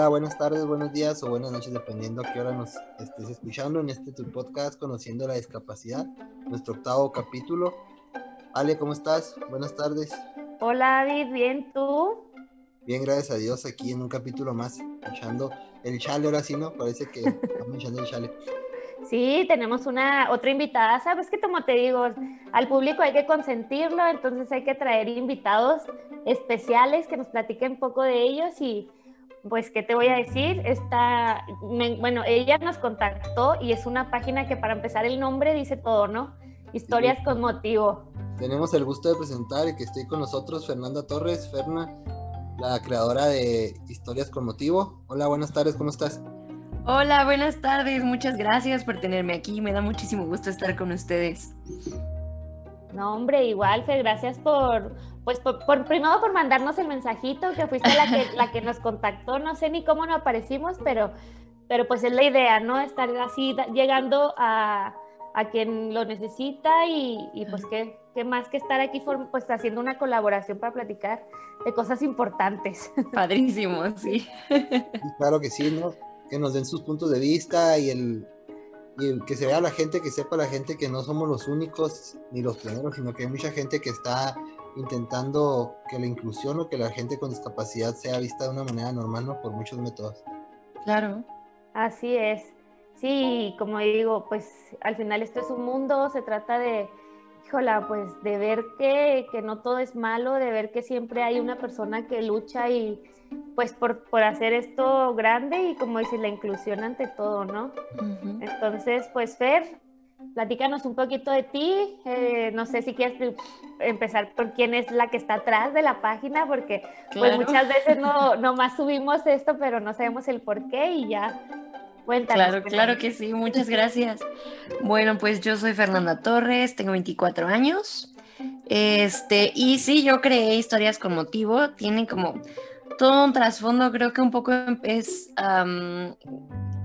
Hola, buenas tardes, buenos días o buenas noches, dependiendo a qué hora nos estés escuchando en este tu podcast Conociendo la Discapacidad, nuestro octavo capítulo. Ale, ¿cómo estás? Buenas tardes. Hola, David, ¿bien tú? Bien, gracias a Dios, aquí en un capítulo más, echando el chale, ahora sí, ¿no? Parece que estamos echando el chale. Sí, tenemos una otra invitada, sabes que como te digo, al público hay que consentirlo, entonces hay que traer invitados especiales que nos platiquen un poco de ellos y pues, ¿qué te voy a decir? Está, bueno, ella nos contactó y es una página que para empezar el nombre dice todo, ¿no? Historias con motivo. Tenemos el gusto de presentar y que esté con nosotros Fernanda Torres, Ferna, la creadora de Historias con motivo. Hola, buenas tardes, ¿cómo estás? Hola, buenas tardes, muchas gracias por tenerme aquí, me da muchísimo gusto estar con ustedes. No, hombre, igual, Fer, gracias por, pues por, primero por mandarnos el mensajito, que fuiste la que, la que nos contactó, no sé ni cómo no aparecimos, pero, pero pues es la idea, ¿no? Estar así llegando a, a quien lo necesita y, y pues qué, qué, más que estar aquí pues haciendo una colaboración para platicar de cosas importantes. Padrísimo, sí. claro que sí, ¿no? Que nos den sus puntos de vista y el y que se vea la gente, que sepa la gente que no somos los únicos ni los primeros, sino que hay mucha gente que está intentando que la inclusión o que la gente con discapacidad sea vista de una manera normal, ¿no? Por muchos métodos. Claro. Así es. Sí, como digo, pues al final esto es un mundo, se trata de, híjola, pues de ver que, que no todo es malo, de ver que siempre hay una persona que lucha y pues por, por hacer esto grande y como dices, la inclusión ante todo, ¿no? Entonces, pues Fer, platícanos un poquito de ti. Eh, no sé si quieres empezar por quién es la que está atrás de la página, porque pues muchas veces no, no más subimos esto, pero no sabemos el por qué y ya. Cuéntanos. Claro, claro que sí, muchas gracias. Bueno, pues yo soy Fernanda Torres, tengo 24 años. Este, y sí, yo creé historias con motivo, tienen como todo un trasfondo, creo que un poco es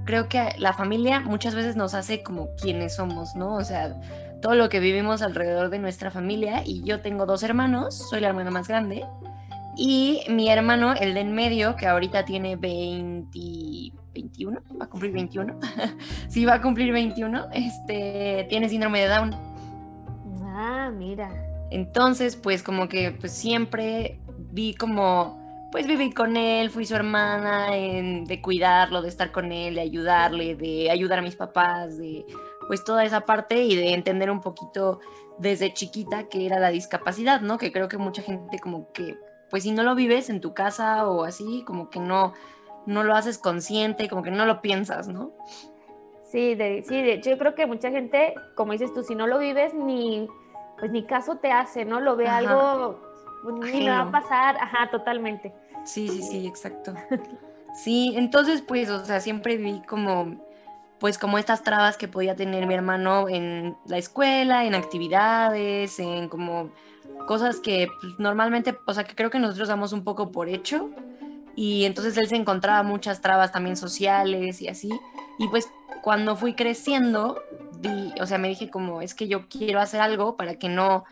creo que la familia muchas veces nos hace como quienes somos, ¿no? O sea, todo lo que vivimos alrededor de nuestra familia y yo tengo dos hermanos, soy la hermana más grande y mi hermano, el de en medio, que ahorita tiene 20, 21, va a cumplir 21, sí va a cumplir 21, este, tiene síndrome de Down. Ah, mira. Entonces, pues como que pues siempre vi como pues viví con él, fui su hermana, de cuidarlo, de estar con él, de ayudarle, de ayudar a mis papás, de pues toda esa parte y de entender un poquito desde chiquita que era la discapacidad, ¿no? Que creo que mucha gente como que, pues si no lo vives en tu casa o así, como que no, no lo haces consciente, como que no lo piensas, ¿no? Sí, de, sí, de hecho yo creo que mucha gente, como dices tú, si no lo vives, ni, pues ni caso te hace, ¿no? Lo ve algo, pues, ni le va a pasar, ajá, totalmente. Sí, sí, sí, exacto. Sí, entonces pues, o sea, siempre vi como, pues como estas trabas que podía tener mi hermano en la escuela, en actividades, en como cosas que pues, normalmente, o sea, que creo que nosotros damos un poco por hecho. Y entonces él se encontraba muchas trabas también sociales y así. Y pues cuando fui creciendo, vi, o sea, me dije como, es que yo quiero hacer algo para que no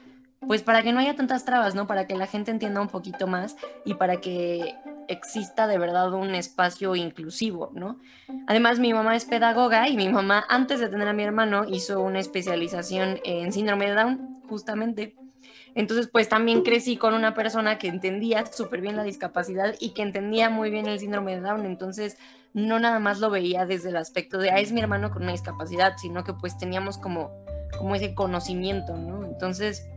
pues para que no haya tantas trabas, ¿no? Para que la gente entienda un poquito más y para que exista de verdad un espacio inclusivo, ¿no? Además, mi mamá es pedagoga y mi mamá, antes de tener a mi hermano, hizo una especialización en síndrome de Down, justamente. Entonces, pues también crecí con una persona que entendía súper bien la discapacidad y que entendía muy bien el síndrome de Down. Entonces, no nada más lo veía desde el aspecto de, ah, es mi hermano con una discapacidad, sino que pues teníamos como, como ese conocimiento, ¿no? Entonces,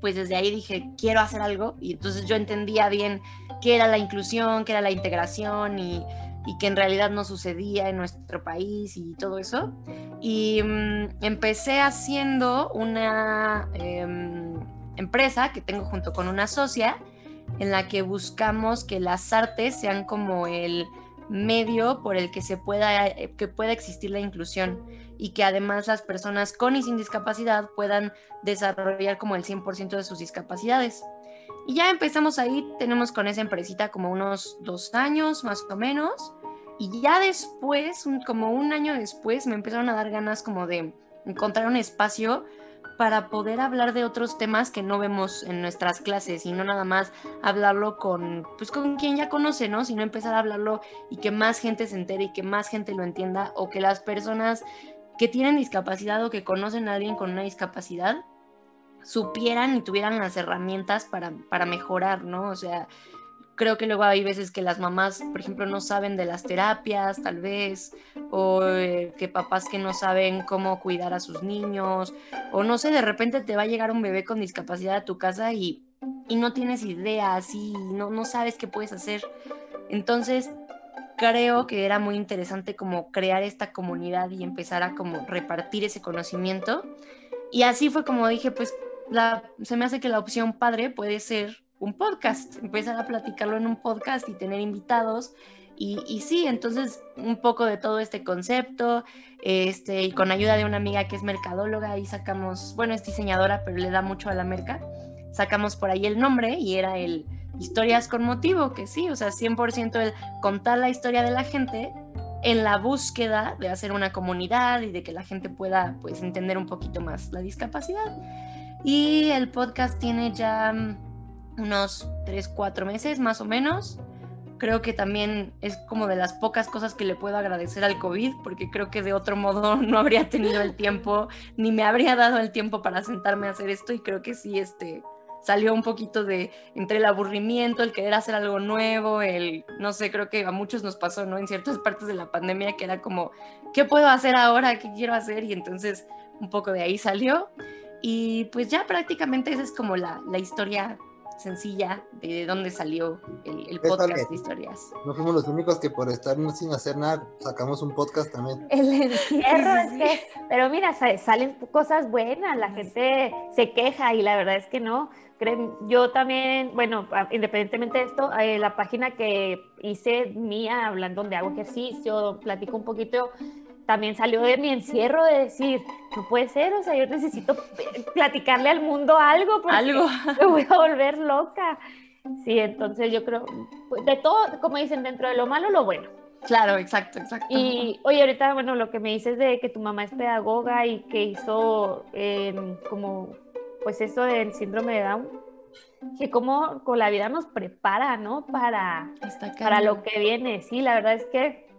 pues desde ahí dije, quiero hacer algo. Y entonces yo entendía bien qué era la inclusión, qué era la integración y, que en realidad no sucedía en nuestro país y todo eso. Y mm, empecé haciendo una em, empresa que tengo junto con una socia en la que buscamos que las artes sean como el medio por el que se pueda, eh, que pueda existir la inclusión y que además las personas con y sin discapacidad puedan desarrollar como el 100% de sus discapacidades. Y ya empezamos ahí, tenemos con esa empresita como unos dos años más o menos. Y ya después, como un año después, me empezaron a dar ganas como de encontrar un espacio para poder hablar de otros temas que no vemos en nuestras clases y no nada más hablarlo con, pues con quien ya conoce, ¿no? Sino empezar a hablarlo y que más gente se entere y que más gente lo entienda o que las personas que tienen discapacidad o que conocen a alguien con una discapacidad supieran y tuvieran las herramientas para, para mejorar, ¿no? O sea, creo que luego hay veces que las mamás, por ejemplo, no saben de las terapias, tal vez, o eh, que papás que no saben cómo cuidar a sus niños, o no sé, de repente te va a llegar un bebé con discapacidad a tu casa y, y no tienes idea, así, no, no sabes qué puedes hacer. Entonces, creo que era muy interesante como crear esta comunidad y empezar a como repartir ese conocimiento. Y así fue como dije, pues se me hace que la opción padre puede ser un podcast, empezar a platicarlo en un podcast y tener invitados. Y, y, sí, entonces un poco de todo este concepto, este, y con ayuda de una amiga que es mercadóloga, y sacamos, bueno, es diseñadora, pero le da mucho a la merca, sacamos por ahí el nombre y era el Historias con Motivo, que sí, o sea, 100% el contar la historia de la gente en la búsqueda de hacer una comunidad y de que la gente pueda, pues, entender un poquito más la discapacidad. Y el podcast tiene ya unos 3, 4 meses más o menos. Creo que también es como de las pocas cosas que le puedo agradecer al COVID, porque creo que de otro modo no habría tenido el tiempo, ni me habría dado el tiempo para sentarme a hacer esto y creo que sí, este, salió un poquito de entre el aburrimiento, el querer hacer algo nuevo, el, no sé, creo que a muchos nos pasó, ¿no? En ciertas partes de la pandemia que era como, ¿qué puedo hacer ahora? ¿Qué quiero hacer? Y entonces un poco de ahí salió. Y pues ya prácticamente esa es como la, la historia sencilla de dónde salió el, podcast de historias. No fuimos los únicos que por estar sin hacer nada sacamos un podcast también. El encierro es que, pero mira, salen cosas buenas, la gente se queja y la verdad es que no. Yo también, bueno, independientemente de esto, eh, la página que hice mía, hablando donde hago ejercicio, platico un poquito también salió de mi encierro de decir, no puede ser, o sea, yo necesito platicarle al mundo algo porque algo. me voy a volver loca. Sí, entonces yo creo, pues, de todo, como dicen, dentro de lo malo, lo bueno. Claro, exacto, exacto. Y oye, ahorita, bueno, lo que me dices de que tu mamá es pedagoga y que hizo em, como, pues eso del síndrome de Down, que como con la vida nos prepara, ¿no? Para, para lo que viene. Sí, la verdad es que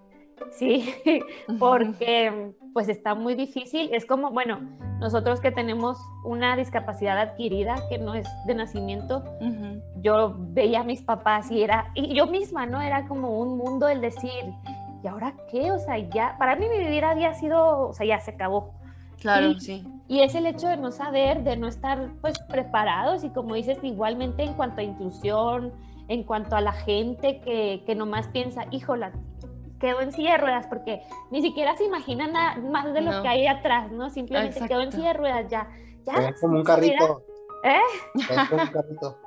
Sí, porque pues está muy difícil. Es como, bueno, nosotros que tenemos una discapacidad adquirida que no es de nacimiento, yo veía a mis papás y era, y yo misma, ¿no? Era como un mundo el decir, ¿y ahora qué? O sea, ya, para mí mi vida había sido, o sea, ya se acabó. Claro, sí. Y es el hecho de no saber, de no estar pues preparados y como dices, igualmente en cuanto a inclusión, en cuanto a la gente que, que nomás piensa, híjola, quedó en silla de ruedas porque ni siquiera se imagina nada más de lo que hay atrás, ¿no? Simplemente quedó en silla de ruedas ya. ya es como un carrito. ¿Eh? Es como un carrito.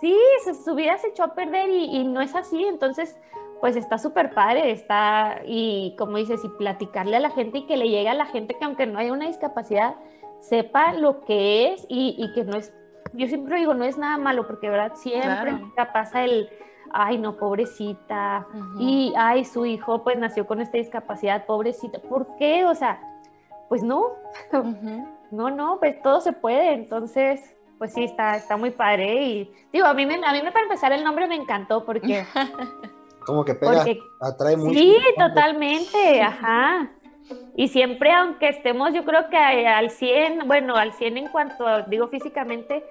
sí, su vida se echó a perder y, no es así, entonces pues está súper padre, está, y como dices, y platicarle a la gente y que le llegue a la gente que aunque no haya una discapacidad, sepa lo que es y, que no es, yo siempre digo, no es nada malo, porque verdad siempre pasa el, ay no, pobrecita, y ay, su hijo pues nació con esta discapacidad, pobrecita, ¿por qué? O sea, pues no, no, no, pues todo se puede, entonces, pues sí, está, está muy padre. Y digo, a mí, me, a mí me para empezar el nombre me encantó porque... Como que pega, atrae mucho. Sí, totalmente, ajá. Y siempre, aunque estemos, yo creo que al 100, bueno, al 100 en cuanto, digo físicamente,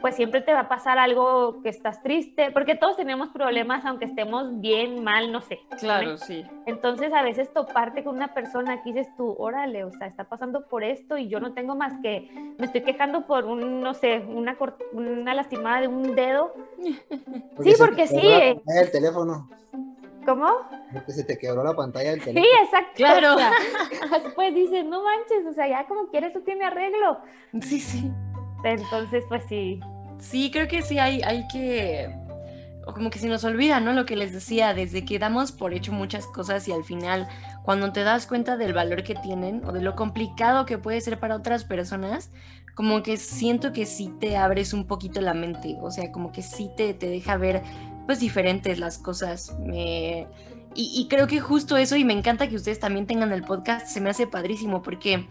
pues siempre te va a pasar algo que estás triste, porque todos tenemos problemas, aunque estemos bien, mal, no sé. Claro, sí. Entonces, a veces toparte con una persona que dices tú, órale, o sea, está pasando por esto y yo no tengo más que, me estoy quejando por un, no sé, una, una lastimada de un dedo. sí, porque sí. El teléfono. ¿Cómo? Porque se te quebró la pantalla del teléfono. Sí, exacto. Claro. después dices, no manches, o sea, ya como quieres, eso tiene arreglo. Sí, sí. Entonces, pues sí. Sí, creo que sí hay, hay que. O como que se nos olvida, ¿no? Lo que les decía, desde que damos por hecho muchas cosas y al final, cuando te das cuenta del valor que tienen o de lo complicado que puede ser para otras personas, como que siento que sí te abres un poquito la mente, o sea, como que sí te, te deja ver pues diferentes las cosas. Me... Y, creo que justo eso, y me encanta que ustedes también tengan el podcast, se me hace padrísimo porque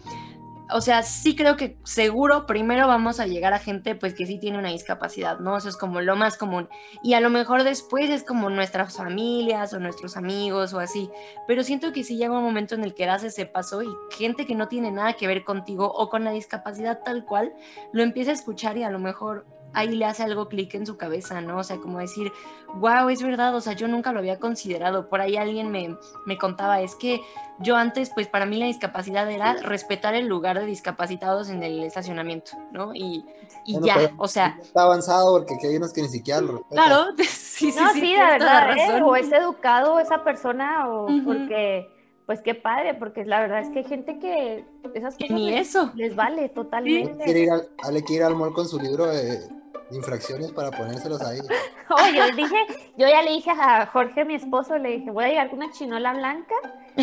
o sea, sí creo que seguro primero vamos a llegar a gente pues que sí tiene una discapacidad, ¿no? Eso es como lo más común. Y a lo mejor después es como nuestras familias o nuestros amigos o así. Pero siento que sí llega un momento en el que das ese paso y gente que no tiene nada que ver contigo o con la discapacidad tal cual, lo empieza a escuchar y a lo mejor ahí le hace algo clic en su cabeza, ¿no? O sea, como decir, wow, es verdad, o sea, yo nunca lo había considerado. Por ahí alguien me, me contaba, es que yo antes, pues para mí la discapacidad era respetar el lugar de discapacitados en el estacionamiento, ¿no? Y, y ya, o sea... Está avanzado porque hay unos que ni siquiera lo respetan. Claro, sí, sí, no, sí, sí, de la verdad, ¿eh? o es educado esa persona o porque, pues qué padre, porque la verdad es que hay gente que esas Que cosas ni les, eso. les vale Ale totalmente. quiere ir al, Ale quiere ir al mall con su libro de infracciones para ponérselos ahí. Oye, yo dije, yo ya le dije a Jorge, mi esposo, le dije, voy a llevar una chinola blanca,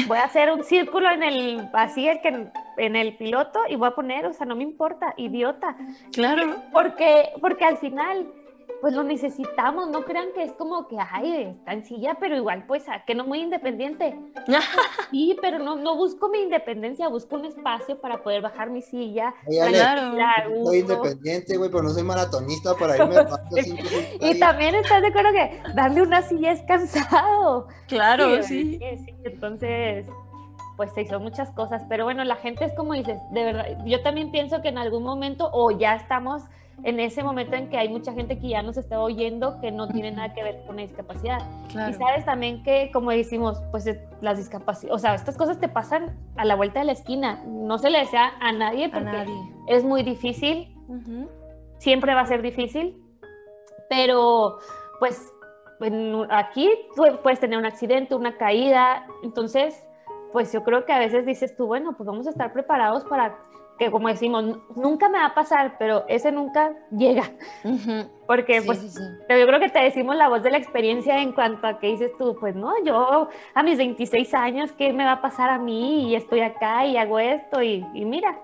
voy a hacer un círculo en el, así el que en el piloto y voy a poner, o sea, no me importa, idiota, Claro. porque, porque al final, pues lo necesitamos, no crean que es como que, ay, está en silla, pero igual, pues, a- que no muy independiente. Sí, pero no, no busco mi independencia, busco un espacio para poder bajar mi silla, Claro. soy independiente, güey, pero no soy maratonista para irme a Y también estás de acuerdo que darle una silla es cansado. Claro, Sí, sí. sí, sí, Entonces, pues se hizo muchas cosas, pero bueno, la gente es como dices, de verdad, yo también pienso que en algún momento, o ya estamos en ese momento en que hay mucha gente que ya nos está oyendo que no tiene nada que ver con la discapacidad. Y Claro. sabes también que, como decimos, pues eh, las discapacidades, o sea, estas cosas te pasan a la vuelta de la esquina, no se le desea a nadie A porque nadie. es muy difícil, Ujú. siempre va a ser difícil, pero pues aquí tú puedes tener un accidente, una caída, entonces pues yo creo que a veces dices tú, bueno, pues vamos a estar preparados para que como decimos, "N- nunca me va a pasar, pero ese nunca llega, porque Sí, pues sí, sí. yo creo que te decimos la voz de la experiencia en cuanto a que dices tú, pues no, yo a mis 26 años, ¿qué me va a pasar a mí? Y estoy acá y hago esto y, y mira.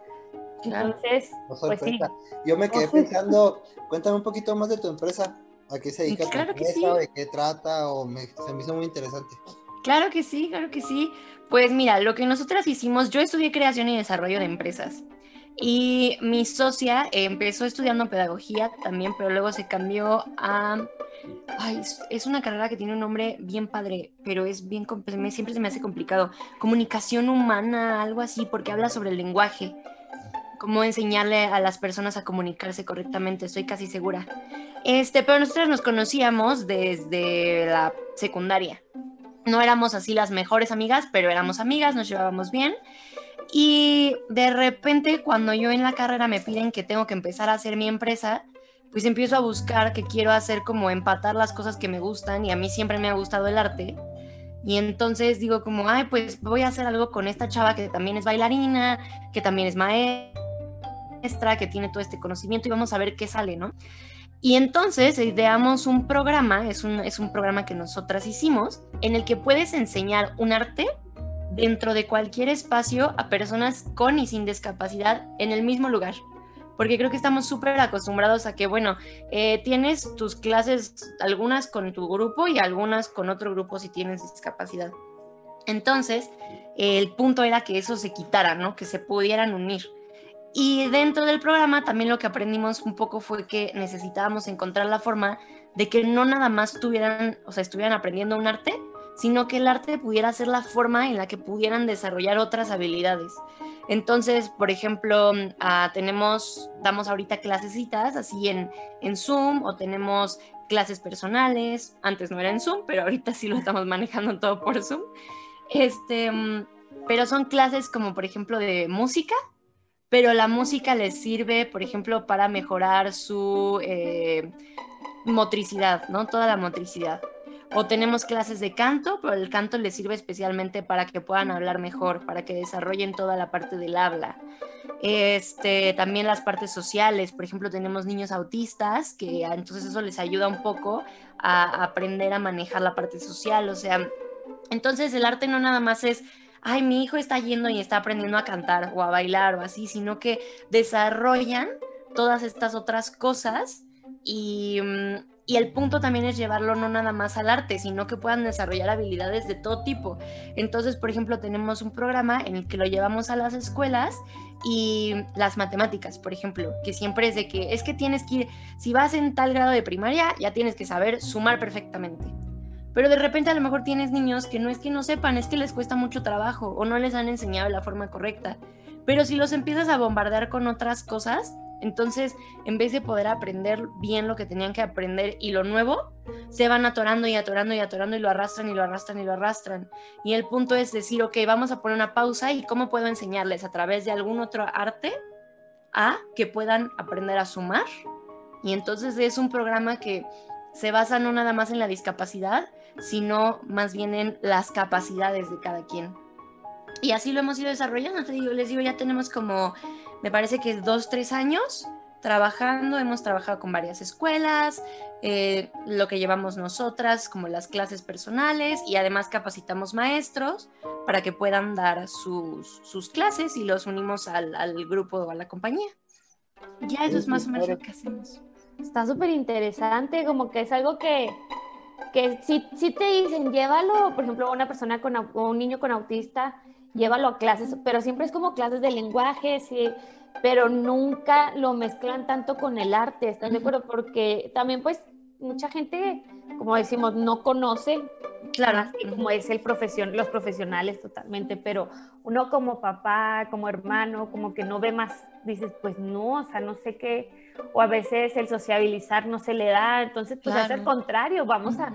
Claro. Entonces, No pues sí. Yo me quedé pensando, cuéntame un poquito más de tu empresa. ¿A qué se dedica tu Claro que empresa? ¿De qué trata? O me, se me hizo muy interesante. Claro que sí, claro que sí. Pues mira, lo que nosotras hicimos, yo estudié creación y desarrollo de empresas. Y mi socia empezó estudiando pedagogía también, pero luego se cambió a... Ay, es- una carrera que tiene un nombre bien padre, pero es bien, siempre se me hace complicado. Comunicación humana, algo así, porque habla sobre el lenguaje. Cómo enseñarle a las personas a comunicarse correctamente, estoy casi segura. Este, pero nosotros nos conocíamos desde la secundaria no éramos así las mejores amigas, pero éramos amigas, nos llevábamos bien. Y de repente, cuando yo en la carrera me piden que tengo que empezar a hacer mi empresa, pues empiezo a buscar que quiero hacer como empatar las cosas que me gustan y a mí siempre me ha gustado el arte. Y entonces digo como, ay, pues voy a hacer algo con esta chava que también es bailarina, que también es maestra, que tiene todo este conocimiento y vamos a ver qué sale, ¿no? Y entonces ideamos un programa, es un, es un programa que nosotras hicimos, en el que puedes enseñar un arte dentro de cualquier espacio a personas con y sin discapacidad en el mismo lugar. Porque creo que estamos súper acostumbrados a que, bueno, eh, tienes tus clases, algunas con tu grupo y algunas con otro grupo si tienes discapacidad. Entonces, el punto era que eso se quitara, ¿no? Que se pudieran unir. Y dentro del programa también lo que aprendimos un poco fue que necesitábamos encontrar la forma de que no nada más tuvieran, o sea, estuvieran aprendiendo un arte, sino que el arte pudiera ser la forma en la que pudieran desarrollar otras habilidades. Entonces, por ejemplo, ah, tenemos, damos ahorita clasecitas así en, en Zoom o tenemos clases personales. Antes no era en Zoom, pero ahorita sí lo estamos manejando todo por Zoom. Este, mm, pero son clases como, por ejemplo, de música, pero la música les sirve, por ejemplo, para mejorar su eh, motricidad, ¿no? Toda la motricidad. O tenemos clases de canto, pero el canto les sirve especialmente para que puedan hablar mejor, para que desarrollen toda la parte del habla. Este, también las partes sociales, por ejemplo, tenemos niños autistas, que entonces eso les ayuda un poco a, a aprender a manejar la parte social, o sea, entonces el arte no nada más es, ay, mi hijo está yendo y está aprendiendo a cantar o a bailar o así, sino que desarrollan todas estas otras cosas y, mm, y el punto también es llevarlo no nada más al arte, sino que puedan desarrollar habilidades de todo tipo. Entonces, por ejemplo, tenemos un programa en el que lo llevamos a las escuelas y las matemáticas, por ejemplo, que siempre es de que es que tienes que ir, si vas en tal grado de primaria, ya tienes que saber sumar perfectamente. Pero de repente a lo mejor tienes niños que no es que no sepan, es que les cuesta mucho trabajo o no les han enseñado la forma correcta. Pero si los empiezas a bombardear con otras cosas, entonces, en vez de poder aprender bien lo que tenían que aprender y lo nuevo, se van atorando y atorando y atorando y lo arrastran y lo arrastran y lo arrastran. Y el punto es decir, ok, vamos a poner una pausa y cómo puedo enseñarles a través de algún otro arte a que puedan aprender a sumar. Y entonces es un programa que se basa no nada más en la discapacidad, sino más bien en las capacidades de cada quien. Y así lo hemos ido desarrollando, les digo, ya tenemos como me parece que dos, tres años trabajando, hemos trabajado con varias escuelas, eh, lo que llevamos nosotras, como las clases personales, y además capacitamos maestros para que puedan dar sus, sus clases y los unimos al, al grupo o a la compañía. Ya eso es más o menos lo que hacemos. Está súper interesante, como que es algo que, que si, si te dicen, llévalo, por ejemplo, una persona con un niño con autista, llévalo a clases, pero siempre es como clases de lenguaje, sí, pero nunca lo mezclan tanto con el arte, ¿estás de acuerdo? Porque también pues mucha gente, como decimos, no conoce, claro, como es el profesión, los profesionales totalmente, pero uno como papá, como hermano, como que no ve más, dices, pues no, o sea, no sé qué, o a veces el sociabilizar no se le da, entonces pues es al contrario, vamos a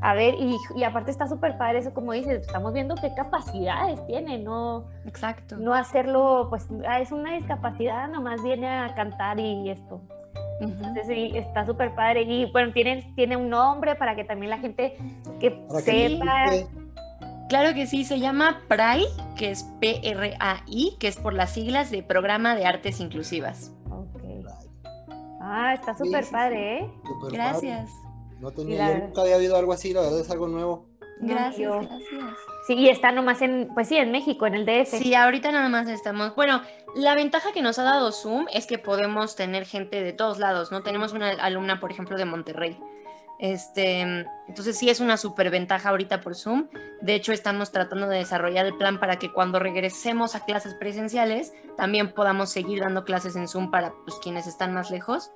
a ver, y, y aparte está súper padre eso, como dices, estamos viendo qué capacidades tiene, no, Exacto. no hacerlo, pues ah, es una discapacidad, nomás viene a cantar y esto. Entonces sí, está súper padre. Y bueno, tiene, tiene un nombre para que también la gente que sepa. claro que sí, se llama PRAI, que es P-R-A-I, que es por las siglas de Programa de Artes Inclusivas. Ok. Ah, está súper padre, ¿eh? Gracias. No tenía, nunca había habido algo así, la verdad es algo nuevo. Gracias, gracias. Sí, y está nomás en, pues sí, en México, en el DF. Sí, ahorita nada más estamos. Bueno, la ventaja que nos ha dado Zoom es que podemos tener gente de todos lados, ¿no? Tenemos una alumna, por ejemplo, de Monterrey. Este, entonces sí es una super ventaja ahorita por Zoom. De hecho, estamos tratando de desarrollar el plan para que cuando regresemos a clases presenciales, también podamos seguir dando clases en Zoom para pues, quienes están más lejos.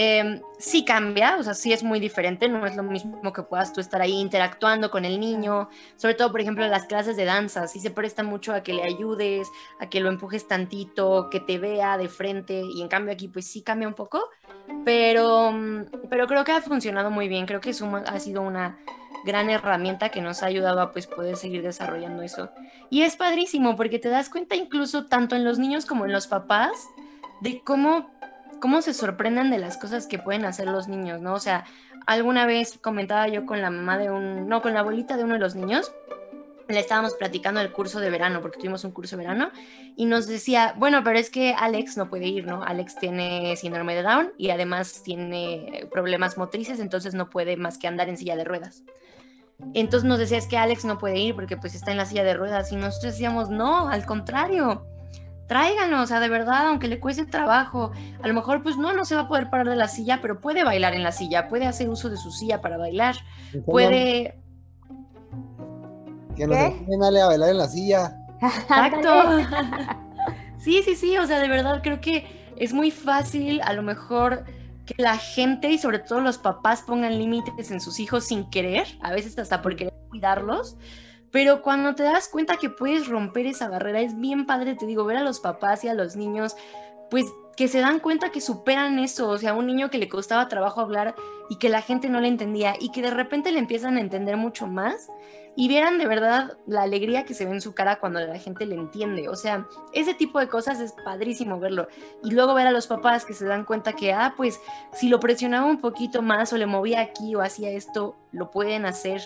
Eh, sí cambia, o sea, sí es muy diferente, no es lo mismo que puedas tú estar ahí interactuando con el niño, sobre todo, por ejemplo, las clases de danza, sí se presta mucho a que le ayudes, a que lo empujes tantito, que te vea de frente, y en cambio aquí pues sí cambia un poco, pero, pero creo que ha funcionado muy bien, creo que Zoom ha sido una gran herramienta que nos ha ayudado a pues poder seguir desarrollando eso. Y es padrísimo porque te das cuenta incluso tanto en los niños como en los papás de cómo cómo se sorprenden de las cosas que pueden hacer los niños, ¿no? O sea, alguna vez comentaba yo con la mamá de un, no, con la abuelita de uno de los niños, le estábamos platicando el curso de verano, porque tuvimos un curso de verano, y nos decía, bueno, pero es que Alex no puede ir, ¿no? Alex tiene síndrome de Down y además tiene problemas motrices, entonces no puede más que andar en silla de ruedas. Entonces nos decía, es que Alex no puede ir porque pues está en la silla de ruedas, y nosotros decíamos, no, al contrario, tráiganlo, o sea, de verdad, aunque le cueste trabajo, a lo mejor pues no, no se va a poder parar de la silla, pero puede bailar en la silla, puede hacer uso de su silla para bailar, puede... Que nos enseñen a bailar en la silla. Exacto. sí, sí, sí, o sea, de verdad creo que es muy fácil a lo mejor que la gente y sobre todo los papás pongan límites en sus hijos sin querer, a veces hasta por querer cuidarlos, pero cuando te das cuenta que puedes romper esa barrera, es bien padre, te digo, ver a los papás y a los niños, pues que se dan cuenta que superan eso, o sea, un niño que le costaba trabajo hablar y que la gente no le entendía y que de repente le empiezan a entender mucho más y vieran de verdad la alegría que se ve en su cara cuando la gente le entiende, o sea, ese tipo de cosas es padrísimo verlo. Y luego ver a los papás que se dan cuenta que, ah, pues si lo presionaba un poquito más o le movía aquí o hacía esto, lo pueden hacer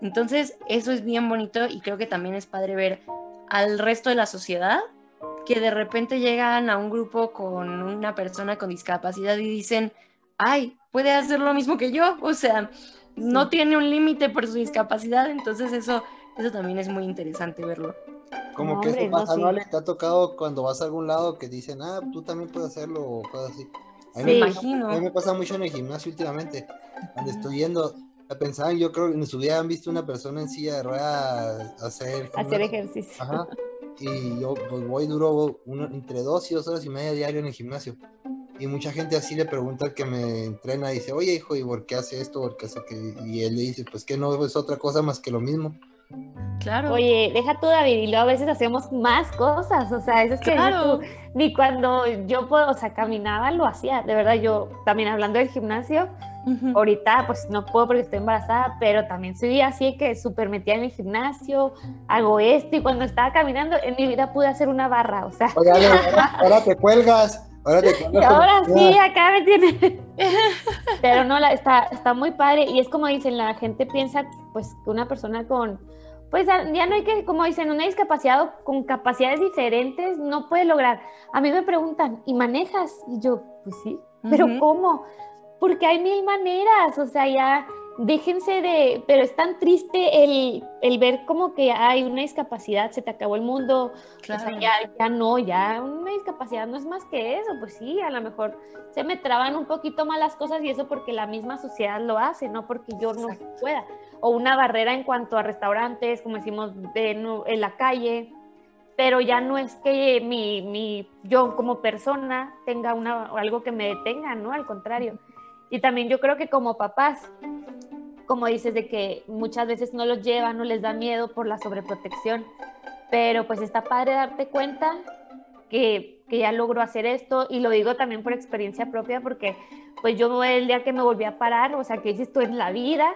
entonces, eso es bien bonito y creo que también es padre ver al resto de la sociedad que de repente llegan a un grupo con una persona con discapacidad y dicen, ay, puede hacer lo mismo que yo, o sea, no tiene un límite por su discapacidad, entonces eso, eso también es muy interesante verlo. Como que pasa, ¿no, ¿Te ha tocado cuando vas a algún lado que dicen, ah, tú también puedes hacerlo o cosas así? A mí Me Sí. me- imagino. A mí me pasa mucho en el gimnasio últimamente, cuando estoy yendo, pensaban, yo creo que en su vida han visto una persona en silla de ruedas hacer, Hacer ejercicio. Ajá. Y yo pues voy duro uno- entre dos y dos horas y media diario en el gimnasio. Y mucha gente así le pregunta al que me entrena, dice, oye hijo, ¿y por qué hace esto? ¿Por qué hace que Y él le dice, pues que no es otra cosa más que lo mismo. Claro. Oye, deja tú, David, y luego a veces hacemos más cosas, o sea, eso es que dices Claro. tú, ni cuando yo puedo, o sea, caminaba lo hacía, de verdad, yo también hablando del gimnasio, ahorita pues no puedo porque estoy embarazada, pero también soy así que súper metida en el gimnasio, hago esto, y cuando estaba caminando, en mi vida pude hacer una barra, o sea, Oye, ahora, ahora te cuelgas, ahora te cuelgas. ahora sí, acá me tiene. Pero no, la, está, está muy padre. Y es como dicen, la gente piensa pues que una persona con, pues ya no hay que, como dicen, una discapacidad o con capacidades diferentes no puede lograr. A mí me preguntan, ¿y manejas? Y yo, pues sí, pero. ¿cómo? Porque hay mil maneras, o sea, ya déjense de, pero es tan triste el, el ver como que hay una discapacidad, se te acabó el mundo, o sea, ya, ya no, ya una discapacidad no es más que eso, pues sí, a lo mejor se me traban un poquito más las cosas y eso porque la misma sociedad lo hace, no porque yo no pueda. O una barrera en cuanto a restaurantes, como decimos, de, en la calle, pero ya no es que mi, mi, yo como persona tenga una, algo que me detenga, ¿no? Al contrario. Y también yo creo que como papás, como dices, de que muchas veces no los llevan, no les da miedo por la sobreprotección, pero pues está padre darte cuenta que, que ya logro hacer esto y lo digo también por experiencia propia porque pues yo el día que me volví a parar, o sea, que hice esto en la vida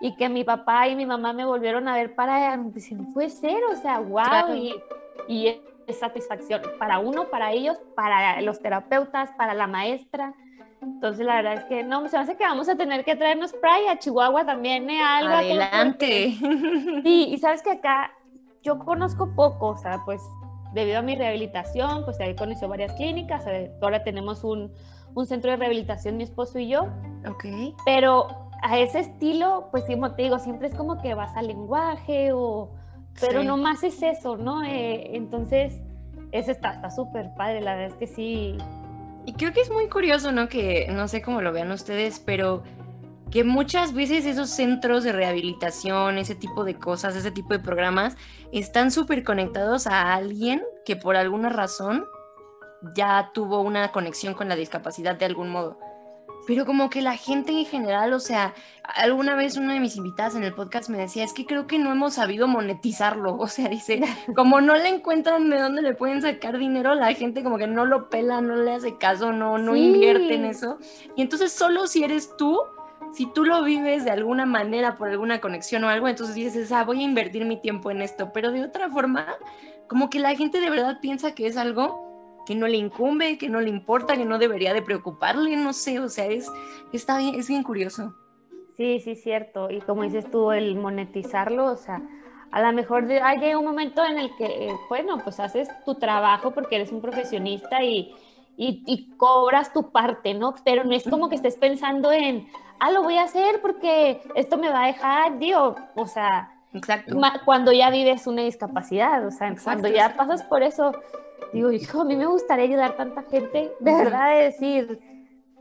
y que mi papá y mi mamá me volvieron a ver para, pues no puede ser, o sea, wow, Claro. y, y es satisfacción para uno, para ellos, para los terapeutas, para la maestra. Entonces, la verdad es que no, se me hace que vamos a tener que traernos spray a Chihuahua también, ¿eh? Algo Adelante. porque- Sí, y sabes que acá yo conozco poco, o sea, pues debido a mi rehabilitación, pues ahí conoció varias clínicas, eh, ahora tenemos un, un centro de rehabilitación mi esposo y yo, ok. pero a ese estilo, pues como te digo, siempre es como que vas al lenguaje o... Pero Sí. no más es eso, ¿no? Eh, entonces, eso está está súper padre, la verdad es que sí. Y creo que es muy curioso, ¿no? Que no sé cómo lo vean ustedes, pero que muchas veces esos centros de rehabilitación, ese tipo de cosas, ese tipo de programas, están súper conectados a alguien que por alguna razón ya tuvo una conexión con la discapacidad de algún modo. Pero como que la gente en general, o sea, alguna vez una de mis invitadas en el podcast me decía, es que creo que no hemos sabido monetizarlo. O sea, dice, como no le encuentran de dónde le pueden sacar dinero, la gente como que no lo pela, no le hace caso, no, no Sí. invierte en eso. Y entonces solo si eres tú, si tú lo vives de alguna manera, por alguna conexión o algo, entonces dices, ah, voy a invertir mi tiempo en esto. Pero de otra forma, como que la gente de verdad piensa que es algo que no le incumbe, que no le importa, que no debería de preocuparle, no sé, o sea, es, está bien, es bien curioso. Sí, sí, cierto. Y como dices tú, el monetizarlo, o sea, a lo mejor llega un momento en el que, eh, bueno, pues haces tu trabajo porque eres un profesionista y, y, y cobras tu parte, ¿no? Pero no es como que estés pensando en, ah, lo voy a hacer porque esto me va a dejar, digo, o sea, Exacto. cuando ya vives una discapacidad, o sea, Exacto, cuando ya pasas por eso, digo, hijo, a mí me gustaría ayudar a tanta gente, de verdad, de decir,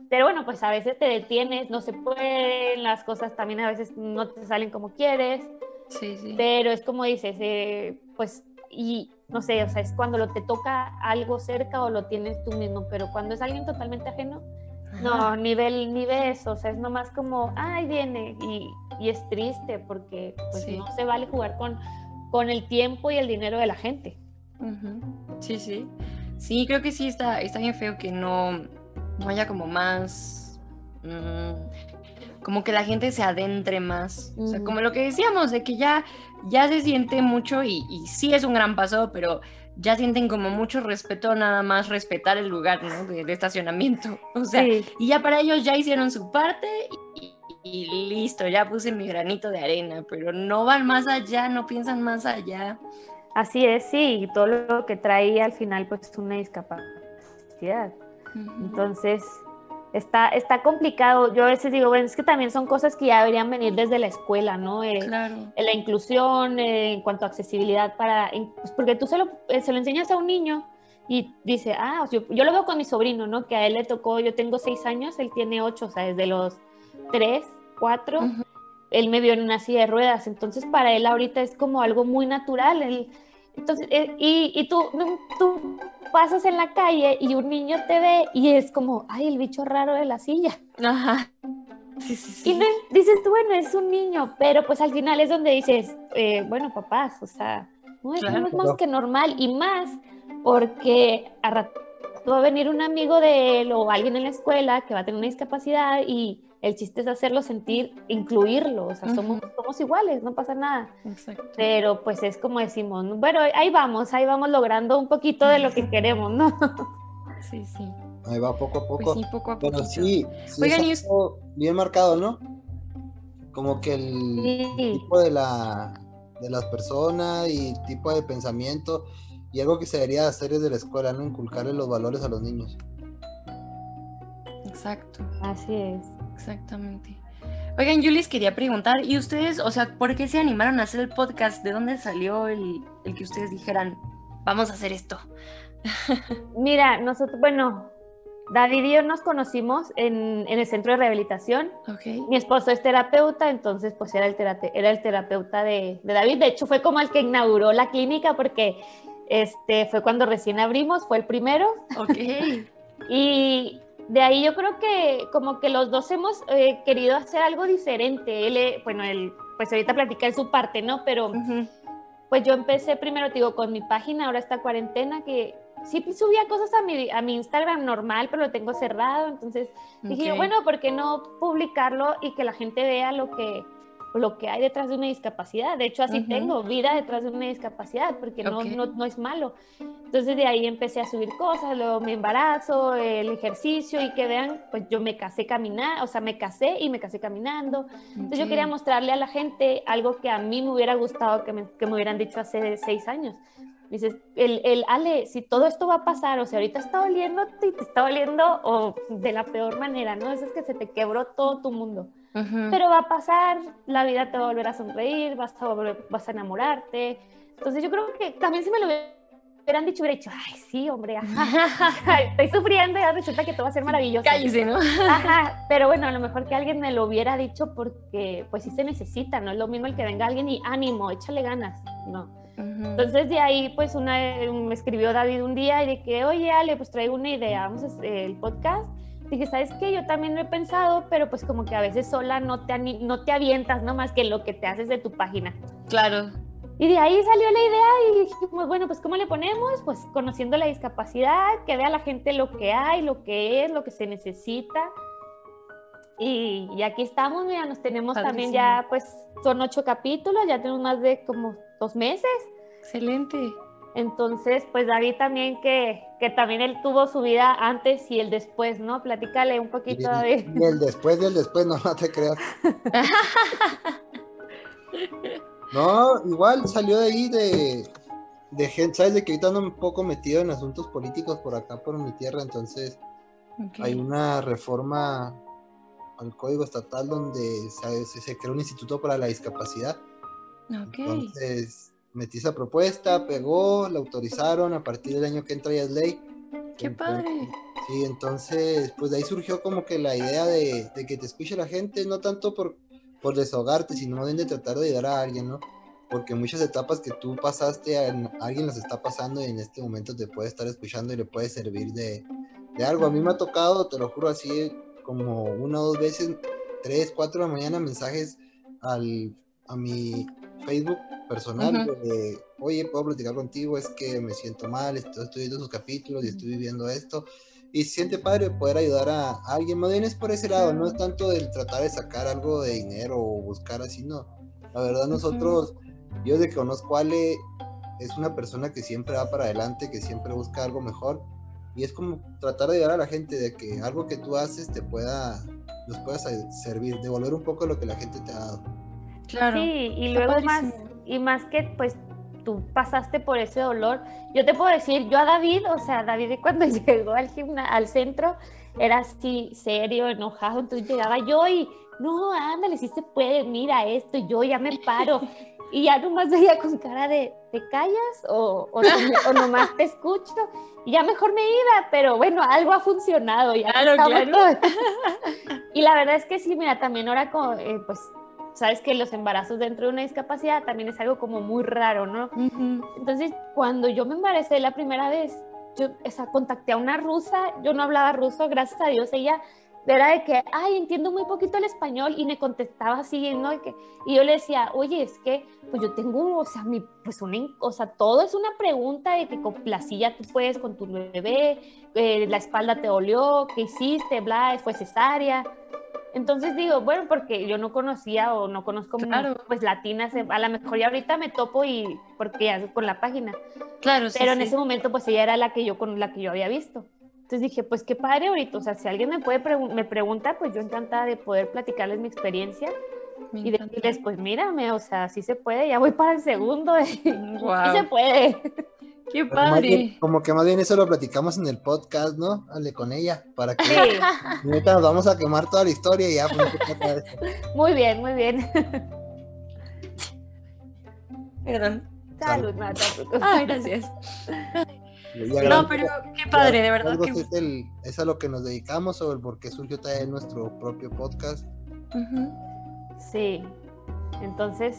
pero bueno, pues a veces te detienes, no se pueden, las cosas también a veces no te salen como quieres, Sí, sí. pero es como dices, eh, pues, y no sé, o sea, es cuando lo te toca algo cerca o lo tienes tú mismo, pero cuando es alguien totalmente ajeno, no, Ajá. ni ve, ni ve eso, o sea, es nomás como, ay, viene, y, y es triste porque pues Sí. no se vale jugar con, con el tiempo y el dinero de la gente. Ujú. Sí, sí. Sí, creo que sí está, está bien feo que no, no haya como más. mm, como que la gente se adentre más. O sea, como lo que decíamos, de que ya, ya se siente mucho y, y sí es un gran paso, pero ya sienten como mucho respeto, nada más respetar el lugar, ¿no? De, de estacionamiento. O sea, Sí. y ya para ellos ya hicieron su parte y, y listo, ya puse mi granito de arena, pero no van más allá, no piensan más allá. Así es, sí, y todo lo que trae al final pues una discapacidad. Entonces, está, está complicado. Yo a veces digo, bueno, es que también son cosas que ya deberían venir desde la escuela, ¿no? Eh, Claro. la inclusión, eh, en cuanto a accesibilidad para, pues porque tú se lo, eh, se lo enseñas a un niño y dice, ah, yo, yo, lo veo con mi sobrino, ¿no? Que a él le tocó, yo tengo seis años, él tiene ocho, o sea, desde los tres, cuatro, él me vio en una silla de ruedas, entonces para él ahorita es como algo muy natural, él, entonces, eh, y, y tú, tú pasas en la calle y un niño te ve y es como, ay, el bicho raro de la silla. Ajá. Sí, sí, sí. Y dices tú, bueno, es un niño, pero pues al final es donde dices, eh, bueno, papás, o sea, no es, no es más que normal y más porque a rato va a venir un amigo de él o alguien en la escuela que va a tener una discapacidad y el chiste es hacerlo sentir, incluirlo, o sea, somos, somos iguales, no pasa nada. Exacto. Pero pues es como decimos, bueno, ahí vamos, ahí vamos logrando un poquito de lo que queremos, ¿no? Sí, sí. Ahí va poco a poco. Pues sí, poco a poco. Pero sí, sí Oigan, es bien marcado, ¿no? Como que el tipo de la de las personas y tipo de pensamiento y algo que se debería hacer desde la escuela, ¿no? Inculcarle los valores a los niños. Exacto. Así es. Exactamente. Oigan, yo les quería preguntar, ¿y ustedes, o sea, por qué se animaron a hacer el podcast? ¿De dónde salió el, el que ustedes dijeran, vamos a hacer esto? Mira, nosotros, bueno, David y yo nos conocimos en, en el centro de rehabilitación. Okay. Mi esposo es terapeuta, entonces pues era el, era el terapeuta de, de, David. De hecho, fue como el que inauguró la clínica porque este, fue cuando recién abrimos, fue el primero. Ok. y de ahí yo creo que como que los dos hemos eh, querido hacer algo diferente. Él, eh, bueno, él, pues ahorita platica en su parte, ¿no? Pero uh -huh. pues yo empecé primero, digo, con mi página, ahora esta cuarentena, que sí subía cosas a mi, a mi Instagram normal, pero lo tengo cerrado. Entonces okay. dije, bueno, ¿por qué no publicarlo y que la gente vea lo que lo que hay detrás de una discapacidad. De hecho, así uh -huh. tengo vida detrás de una discapacidad, porque no, okay. no, no, es malo. Entonces de ahí empecé a subir cosas, luego mi embarazo, el ejercicio y que vean, pues yo me casé caminando, o sea, me casé y me casé caminando. Entonces okay. yo quería mostrarle a la gente algo que a mí me hubiera gustado que me, que me hubieran dicho hace seis años. Dices, el, el, Ale, si todo esto va a pasar, o sea, ahorita está doliendo y te está doliendo o de la peor manera, ¿no? Eso es que se te quebró todo tu mundo. Uh -huh. Pero va a pasar, la vida te va a volver a sonreír, vas a, volver, vas a enamorarte. Entonces yo creo que también si me lo hubieran dicho, hubiera dicho, ay, sí, hombre, ajá, estoy sufriendo y resulta que todo va a ser maravilloso. Cállese, ¿no? Ajá, pero bueno, a lo mejor que alguien me lo hubiera dicho porque pues sí se necesita, no es lo mismo el que venga alguien y ánimo, échale ganas, no. Uh -huh. Entonces de ahí pues una, me escribió David un día y de que, oye Ale, pues traigo una idea, vamos a hacer el podcast dije, ¿sabes qué? Yo también lo he pensado, pero pues como que a veces sola no te, no te avientas, ¿no? Más que lo que te haces de tu página. Claro. Y de ahí salió la idea y dijimos, bueno, pues ¿cómo le ponemos? Pues conociendo la discapacidad, que vea la gente lo que hay, lo que es, lo que se necesita. Y, y aquí estamos, mira, nos tenemos Padrísimo. también ya, pues son ocho capítulos, ya tenemos más de como dos meses. Excelente. Entonces, pues David también que, que también él tuvo su vida antes y el después, ¿no? Platícale un poquito, y, David. Y el después del después, no, no te creas. no, igual salió de ahí de, de gente, ¿sabes? De que ahorita ando un poco metido en asuntos políticos por acá, por mi tierra, entonces okay. hay una reforma al código estatal donde se, se, creó un instituto para la discapacidad. Okay. Entonces metí esa propuesta, pegó, la autorizaron, a partir del año que entra ya es ley. ¡Qué entonces, padre! Sí, entonces, pues de ahí surgió como que la idea de, de, que te escuche la gente, no tanto por, por desahogarte, sino más bien de tratar de ayudar a alguien, ¿no? Porque muchas etapas que tú pasaste, a, alguien las está pasando y en este momento te puede estar escuchando y le puede servir de, de algo. A mí me ha tocado, te lo juro así, como una o dos veces, tres, cuatro de la mañana, mensajes al, a mi Facebook personal, uh -huh. de, oye, puedo platicar contigo, es que me siento mal, estoy, estoy viendo sus capítulos y estoy viviendo esto. Y se siente padre poder ayudar a, a, alguien, más bien es por ese lado, no es tanto el tratar de sacar algo de dinero o buscar así, no. La verdad, nosotros, uh -huh. yo desde que conozco a Ale, es una persona que siempre va para adelante, que siempre busca algo mejor. Y es como tratar de ayudar a la gente, de que algo que tú haces te pueda, nos pueda servir, devolver un poco lo que la gente te ha dado. Claro. Sí, y luego más, y más que pues tú pasaste por ese dolor. Yo te puedo decir, yo a David, o sea, David cuando llegó al, al centro era así serio, enojado, entonces llegaba yo y, no, ándale, si se puede, mira esto, yo ya me paro. y ya nomás veía con cara de, ¿te callas o, o, o nomás te escucho? Y ya mejor me iba, pero bueno, algo ha funcionado. Ya Claro, claro. todo- y la verdad es que sí, mira, también ahora con, eh, pues, sabes que los embarazos dentro de una discapacidad también es algo como muy raro, ¿no? Ujú. Entonces, cuando yo me embaracé la primera vez, yo o sea, contacté a una rusa, yo no hablaba ruso, gracias a Dios, ella era de que, ay, entiendo muy poquito el español y me contestaba así, ¿no? Y, que, y yo le decía, oye, es que, pues yo tengo, o sea, mi, pues una, o sea, todo es una pregunta de que con la silla tú puedes con tu bebé, eh, la espalda te dolió, ¿qué hiciste? Bla, fue cesárea. Entonces digo, bueno, porque yo no conocía o no conozco Claro. pues latinas, a lo mejor ya ahorita me topo y porque ya con la página, Claro, sí. pero en sí. ese momento pues ella era la que yo con la que yo había visto. Entonces dije, pues qué padre ahorita, o sea, si alguien me puede me pregunta, pues yo encantada de poder platicarles mi experiencia Me y decirles, pues mírame, o sea, sí se puede, ya voy para el segundo, sí Guau, se puede. Qué Pero más bien- padre. como que más bien eso lo platicamos en el podcast, ¿no? Hable con ella, para que Sí, ahorita nos vamos a quemar toda la historia y ya. pues, muy bien, muy bien. Perdón. Salud, preocupes. Ay, gracias. No, pero qué padre, de verdad que... Es, el- es a lo que nos dedicamos o el por qué surgió también nuestro propio podcast. Sí, entonces,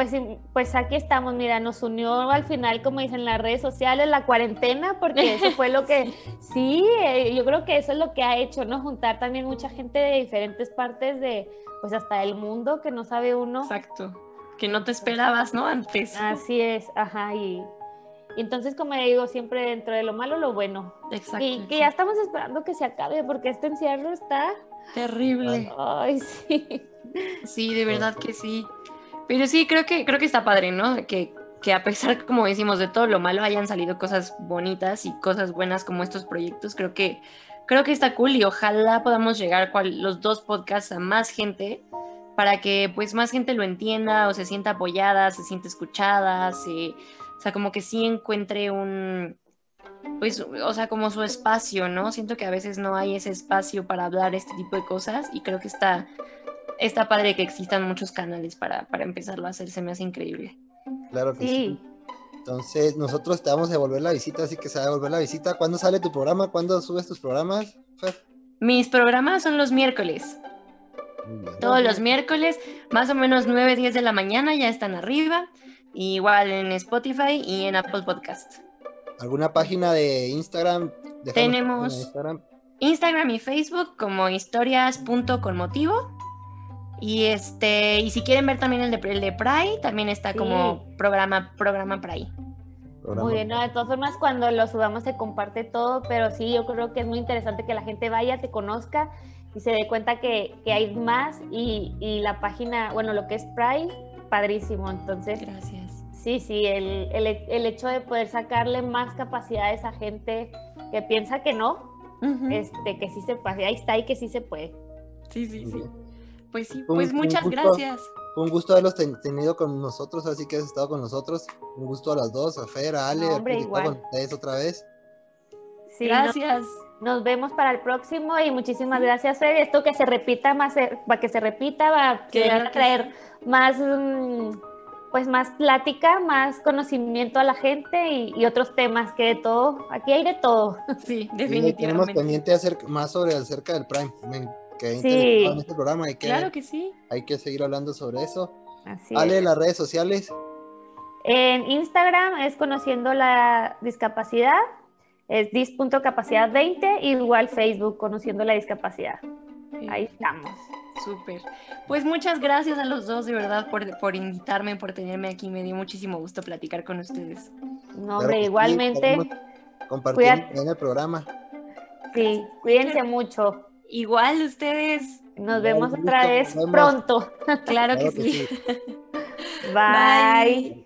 pues, sí, pues aquí estamos, mira, nos unió al final, como dicen las redes sociales, la cuarentena, porque eso fue lo que, sí, eh, yo creo que eso es lo que ha hecho, ¿no? Juntar también mucha gente de diferentes partes de, pues hasta del mundo, que no sabe uno. Exacto. Que no te esperabas, ¿no? Antes. Así es, ajá, y, y entonces, como digo, siempre dentro de lo malo, lo bueno. Exacto. Y que ya estamos esperando que se acabe, porque este encierro está, Terrible. ay, sí. Sí, de verdad que sí. Pero sí, creo que, creo que está padre, ¿no? Que, que a pesar, como decimos, de todo lo malo, hayan salido cosas bonitas y cosas buenas como estos proyectos. Creo que, creo que está cool y ojalá podamos llegar los dos podcasts a más gente para que pues más gente lo entienda o se sienta apoyada, se sienta escuchada, se, o sea, como que sí encuentre un, pues, o sea, como su espacio, ¿no? Siento que a veces no hay ese espacio para hablar este tipo de cosas y creo que está, está padre que existan muchos canales para, para empezarlo a hacer, se me hace increíble. Claro que sí. Sí. Entonces, nosotros te vamos a devolver la visita, así que se va a devolver la visita. ¿Cuándo sale tu programa? ¿Cuándo subes tus programas? Fer? Mis programas son los miércoles, todos los miércoles, más o menos 9, 10 de la mañana ya están arriba, igual en Spotify y en Apple Podcast. ¿Alguna página de Instagram? Tenemos- Instagram. Instagram y Facebook como historias.conmotivo. Y este, y si quieren ver también el de, el de Pride, también está como programa, programa Pride. programa. Muy bien, no, de todas formas cuando lo subamos se comparte todo, pero sí, yo creo que es muy interesante que la gente vaya, te conozca y se dé cuenta que, que hay más y, y la página, bueno, lo que es Pride, padrísimo. Entonces, Gracias. sí, sí, el, el, el hecho de poder sacarle más capacidad a esa gente que piensa que no, este, que sí se puede, ahí está y que sí se puede. Sí, sí, sí. Pues sí, Un- pues un muchas gusto. gracias. Un gusto haberlos ten- tenido con nosotros, así que has estado con nosotros. Un gusto a las dos, a Fer, a Ale, No, a hombre, igual. con ustedes otra vez. Sí, no- Gracias. Nos vemos para el próximo y muchísimas gracias, Fer. Esto que se repita más, eh, para que se repita, va que Claro a traer más, mm, pues más plática, más conocimiento a la gente y, y otros temas, que de todo, aquí hay de todo. Sí, Sí, tenemos definitivamente. pendiente hacer más sobre acerca del Prime. Me Sí. en este programa. Hay que, Claro que sí. hay que seguir hablando sobre eso. Así Ale, es. las redes sociales. En Instagram es conociendo la discapacidad, es dis.capacidad20, igual Facebook, conociendo la discapacidad. Ahí estamos. Súper. Pues muchas gracias a los dos, de verdad, por, por invitarme, por tenerme aquí. Me dio muchísimo gusto platicar con ustedes. No, hombre, igualmente. Cuídate. en el programa. Sí, cuídense mucho. Igual ustedes. Nos vemos otra vez pronto. Claro que sí. sí. Bye. Bye.